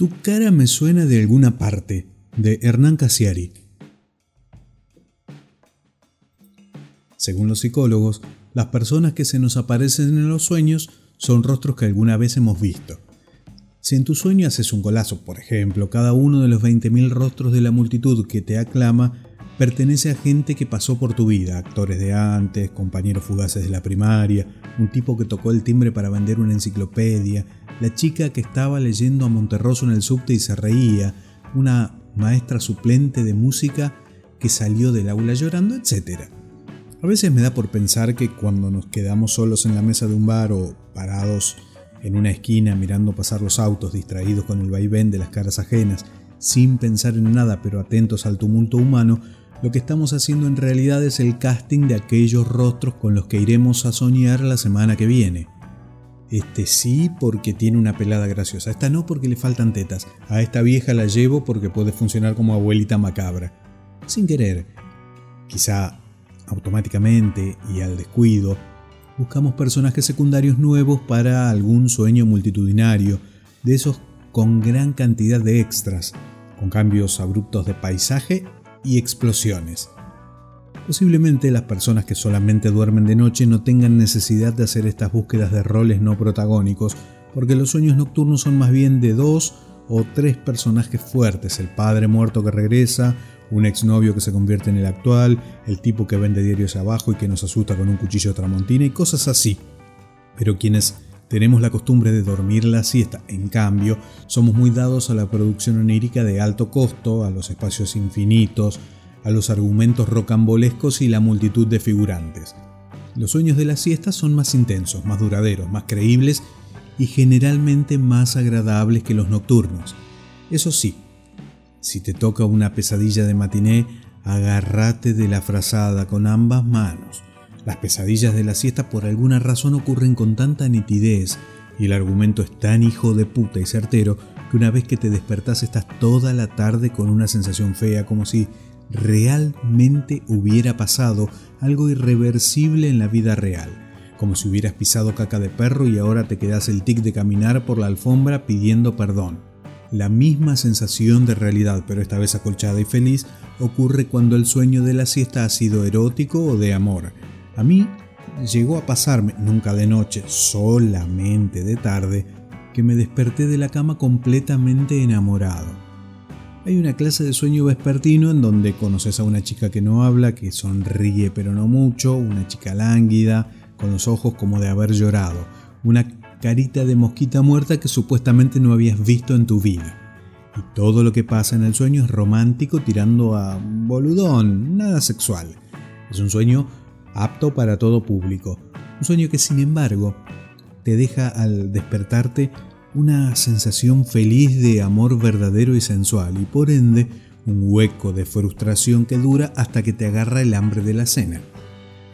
Tu cara me suena de alguna parte, de Hernán Casiari. Según los psicólogos, las personas que se nos aparecen en los sueños son rostros que alguna vez hemos visto. Si en tu sueño haces un golazo, por ejemplo, cada uno de los 20.000 rostros de la multitud que te aclama pertenece a gente que pasó por tu vida, actores de antes, compañeros fugaces de la primaria, un tipo que tocó el timbre para vender una enciclopedia, la chica que estaba leyendo a Monterroso en el subte y se reía, una maestra suplente de música que salió del aula llorando, etc. A veces me da por pensar que cuando nos quedamos solos en la mesa de un bar o parados en una esquina mirando pasar los autos distraídos con el vaivén de las caras ajenas, sin pensar en nada pero atentos al tumulto humano, lo que estamos haciendo en realidad es el casting de aquellos rostros con los que iremos a soñar la semana que viene. Este sí porque tiene una pelada graciosa, esta no porque le faltan tetas, a esta vieja la llevo porque puede funcionar como abuelita macabra. Sin querer, quizá automáticamente y al descuido, buscamos personajes secundarios nuevos para algún sueño multitudinario, de esos con gran cantidad de extras, con cambios abruptos de paisaje y explosiones. Posiblemente las personas que solamente duermen de noche no tengan necesidad de hacer estas búsquedas de roles no protagónicos, porque los sueños nocturnos son más bien de dos o tres personajes fuertes, el padre muerto que regresa, un exnovio que se convierte en el actual, el tipo que vende diarios abajo y que nos asusta con un cuchillo tramontina y cosas así. Pero quienes tenemos la costumbre de dormir la siesta. En cambio, somos muy dados a la producción onírica de alto costo, a los espacios infinitos, a los argumentos rocambolescos y la multitud de figurantes. Los sueños de la siesta son más intensos, más duraderos, más creíbles y generalmente más agradables que los nocturnos. Eso sí, si te toca una pesadilla de matiné, agárrate de la frazada con ambas manos. Las pesadillas de la siesta por alguna razón ocurren con tanta nitidez y el argumento es tan hijo de puta y certero que una vez que te despertás estás toda la tarde con una sensación fea como si realmente hubiera pasado algo irreversible en la vida real, como si hubieras pisado caca de perro y ahora te quedas el tic de caminar por la alfombra pidiendo perdón. La misma sensación de realidad, pero esta vez acolchada y feliz, ocurre cuando el sueño de la siesta ha sido erótico o de amor, a mí llegó a pasarme, nunca de noche, solamente de tarde, que me desperté de la cama completamente enamorado. Hay una clase de sueño vespertino en donde conoces a una chica que no habla, que sonríe pero no mucho, una chica lánguida, con los ojos como de haber llorado, una carita de mosquita muerta que supuestamente no habías visto en tu vida. Y todo lo que pasa en el sueño es romántico tirando a boludón, nada sexual. Es un sueño apto para todo público. Un sueño que sin embargo te deja al despertarte una sensación feliz de amor verdadero y sensual y por ende un hueco de frustración que dura hasta que te agarra el hambre de la cena.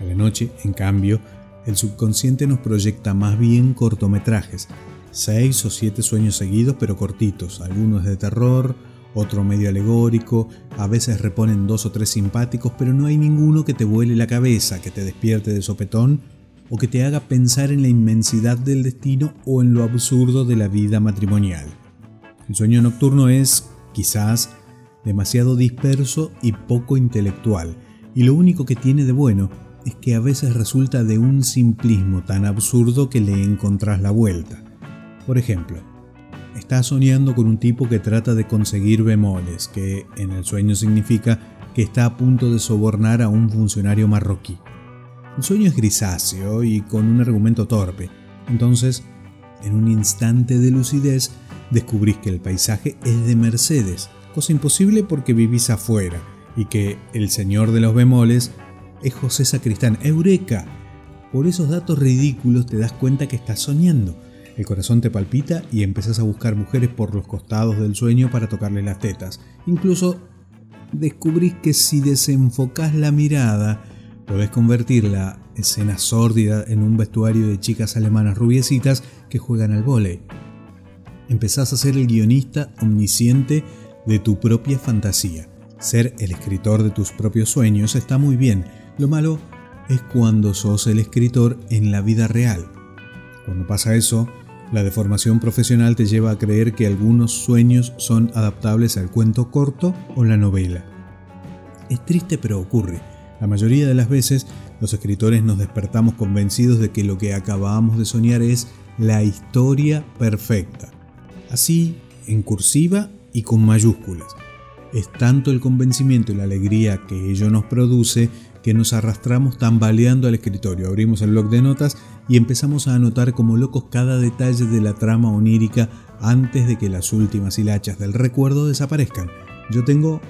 A la noche, en cambio, el subconsciente nos proyecta más bien cortometrajes, seis o siete sueños seguidos pero cortitos, algunos de terror, otro medio alegórico, a veces reponen dos o tres simpáticos, pero no hay ninguno que te vuele la cabeza, que te despierte de sopetón o que te haga pensar en la inmensidad del destino o en lo absurdo de la vida matrimonial. El sueño nocturno es, quizás, demasiado disperso y poco intelectual, y lo único que tiene de bueno es que a veces resulta de un simplismo tan absurdo que le encontrás la vuelta. Por ejemplo, Estás soñando con un tipo que trata de conseguir bemoles, que en el sueño significa que está a punto de sobornar a un funcionario marroquí. El sueño es grisáceo y con un argumento torpe. Entonces, en un instante de lucidez, descubrís que el paisaje es de Mercedes, cosa imposible porque vivís afuera, y que el señor de los bemoles es José Sacristán. ¡Eureka! Por esos datos ridículos te das cuenta que estás soñando el corazón te palpita y empezás a buscar mujeres por los costados del sueño para tocarle las tetas. Incluso descubrís que si desenfocás la mirada, podés convertir la escena sórdida en un vestuario de chicas alemanas rubiecitas que juegan al vóley. Empezás a ser el guionista omnisciente de tu propia fantasía. Ser el escritor de tus propios sueños está muy bien. Lo malo es cuando sos el escritor en la vida real. Cuando pasa eso, La deformación profesional te lleva a creer que algunos sueños son adaptables al cuento corto o la novela. Es triste pero ocurre. La mayoría de las veces los escritores nos despertamos convencidos de que lo que acabamos de soñar es la historia perfecta. Así, en cursiva y con mayúsculas. Es tanto el convencimiento y la alegría que ello nos produce que nos arrastramos tambaleando al escritorio, abrimos el blog de notas y empezamos a anotar como locos cada detalle de la trama onírica antes de que las últimas hilachas del recuerdo desaparezcan. Yo tengo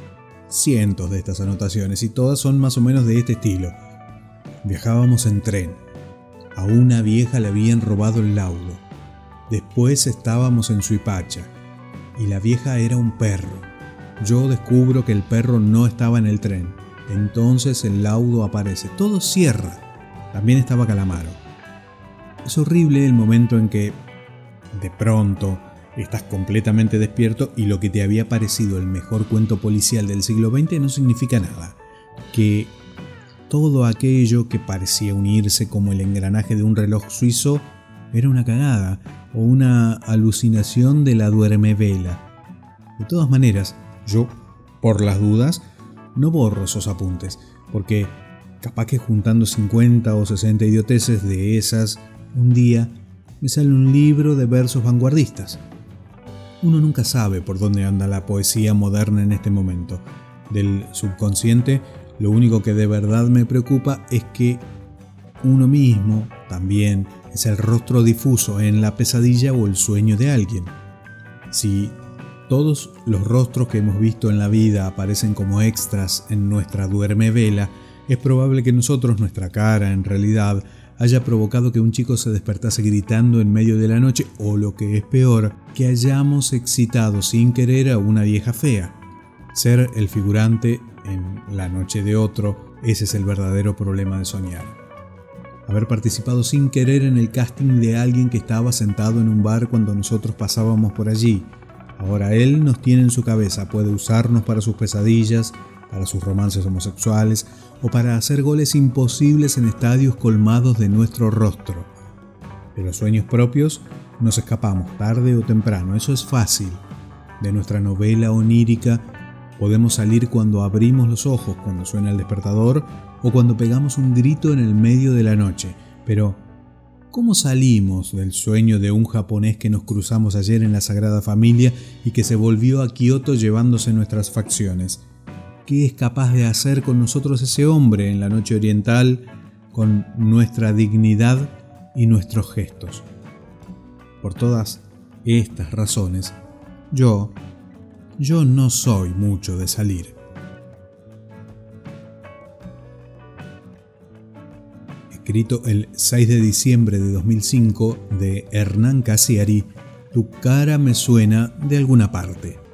cientos de estas anotaciones y todas son más o menos de este estilo. Viajábamos en tren. A una vieja le habían robado el laudo. Después estábamos en Suipacha y la vieja era un perro. Yo descubro que el perro no estaba en el tren. Entonces el laudo aparece. Todo cierra. También estaba Calamaro. Es horrible el momento en que, de pronto, estás completamente despierto y lo que te había parecido el mejor cuento policial del siglo XX no significa nada. Que todo aquello que parecía unirse como el engranaje de un reloj suizo era una cagada o una alucinación de la duerme vela. De todas maneras, yo, por las dudas, no borro esos apuntes, porque capaz que juntando 50 o 60 idioteces de esas, un día me sale un libro de versos vanguardistas. Uno nunca sabe por dónde anda la poesía moderna en este momento. Del subconsciente, lo único que de verdad me preocupa es que uno mismo también es el rostro difuso en la pesadilla o el sueño de alguien. Si todos los rostros que hemos visto en la vida aparecen como extras en nuestra duerme vela, es probable que nosotros, nuestra cara, en realidad, haya provocado que un chico se despertase gritando en medio de la noche o lo que es peor, que hayamos excitado sin querer a una vieja fea. Ser el figurante en la noche de otro, ese es el verdadero problema de soñar. Haber participado sin querer en el casting de alguien que estaba sentado en un bar cuando nosotros pasábamos por allí, Ahora Él nos tiene en su cabeza, puede usarnos para sus pesadillas, para sus romances homosexuales o para hacer goles imposibles en estadios colmados de nuestro rostro. De los sueños propios nos escapamos tarde o temprano, eso es fácil. De nuestra novela onírica podemos salir cuando abrimos los ojos, cuando suena el despertador o cuando pegamos un grito en el medio de la noche, pero ¿Cómo salimos del sueño de un japonés que nos cruzamos ayer en la Sagrada Familia y que se volvió a Kioto llevándose nuestras facciones? ¿Qué es capaz de hacer con nosotros ese hombre en la noche oriental con nuestra dignidad y nuestros gestos? Por todas estas razones, yo, yo no soy mucho de salir. escrito el 6 de diciembre de 2005 de Hernán Casiari, Tu cara me suena de alguna parte.